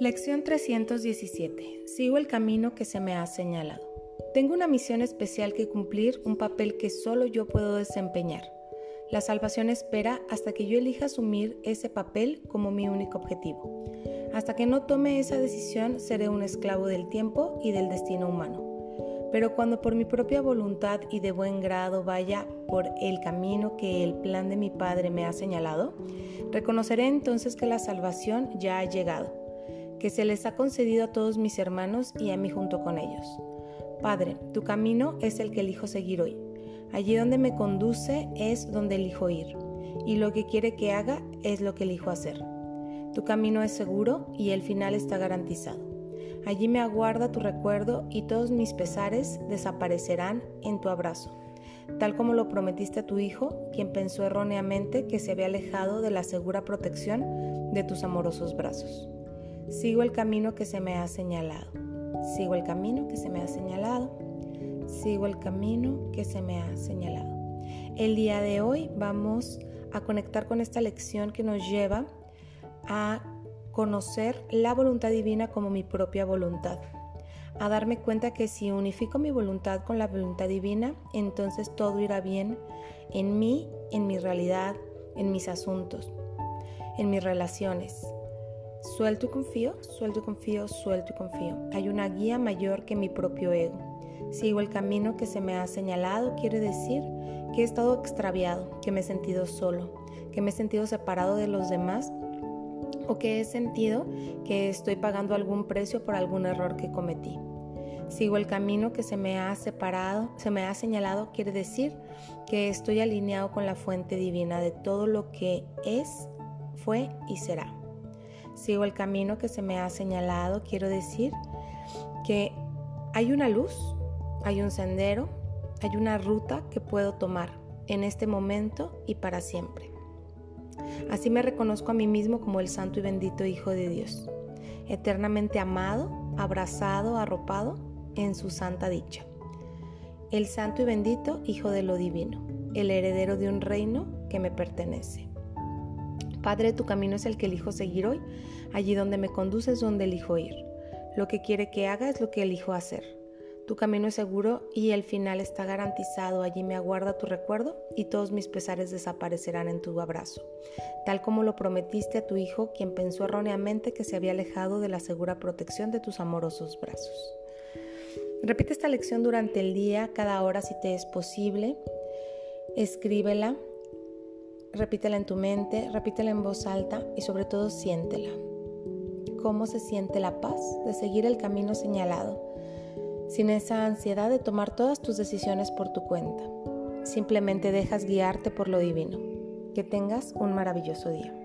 Lección 317. Sigo el camino que se me ha señalado. Tengo una misión especial que cumplir, un papel que solo yo puedo desempeñar. La salvación espera hasta que yo elija asumir ese papel como mi único objetivo. Hasta que no tome esa decisión seré un esclavo del tiempo y del destino humano. Pero cuando por mi propia voluntad y de buen grado vaya por el camino que el plan de mi Padre me ha señalado, reconoceré entonces que la salvación ya ha llegado que se les ha concedido a todos mis hermanos y a mí junto con ellos. Padre, tu camino es el que elijo seguir hoy. Allí donde me conduce es donde elijo ir, y lo que quiere que haga es lo que elijo hacer. Tu camino es seguro y el final está garantizado. Allí me aguarda tu recuerdo y todos mis pesares desaparecerán en tu abrazo, tal como lo prometiste a tu Hijo, quien pensó erróneamente que se había alejado de la segura protección de tus amorosos brazos. Sigo el camino que se me ha señalado. Sigo el camino que se me ha señalado. Sigo el camino que se me ha señalado. El día de hoy vamos a conectar con esta lección que nos lleva a conocer la voluntad divina como mi propia voluntad. A darme cuenta que si unifico mi voluntad con la voluntad divina, entonces todo irá bien en mí, en mi realidad, en mis asuntos, en mis relaciones, Suelto y confío, suelto y confío, suelto y confío. Hay una guía mayor que mi propio ego. Sigo el camino que se me ha señalado, quiere decir que he estado extraviado, que me he sentido solo, que me he sentido separado de los demás o que he sentido que estoy pagando algún precio por algún error que cometí. Sigo el camino que se me ha separado, se me ha señalado, quiere decir que estoy alineado con la fuente divina de todo lo que es, fue y será sigo el camino que se me ha señalado, quiero decir que hay una luz, hay un sendero, hay una ruta que puedo tomar en este momento y para siempre. Así me reconozco a mí mismo como el santo y bendito Hijo de Dios, eternamente amado, abrazado, arropado en su santa dicha. El santo y bendito Hijo de lo Divino, el heredero de un reino que me pertenece. Padre, tu camino es el que elijo seguir hoy. Allí donde me conduces es donde elijo ir. Lo que quiere que haga es lo que elijo hacer. Tu camino es seguro y el final está garantizado. Allí me aguarda tu recuerdo y todos mis pesares desaparecerán en tu abrazo. Tal como lo prometiste a tu hijo, quien pensó erróneamente que se había alejado de la segura protección de tus amorosos brazos. Repite esta lección durante el día, cada hora si te es posible. Escríbela repítela en tu mente, repítela en voz alta y sobre todo siéntela. ¿Cómo se siente la paz de seguir el camino señalado, sin esa ansiedad de tomar todas tus decisiones por tu cuenta? Simplemente dejas guiarte por lo divino. Que tengas un maravilloso día.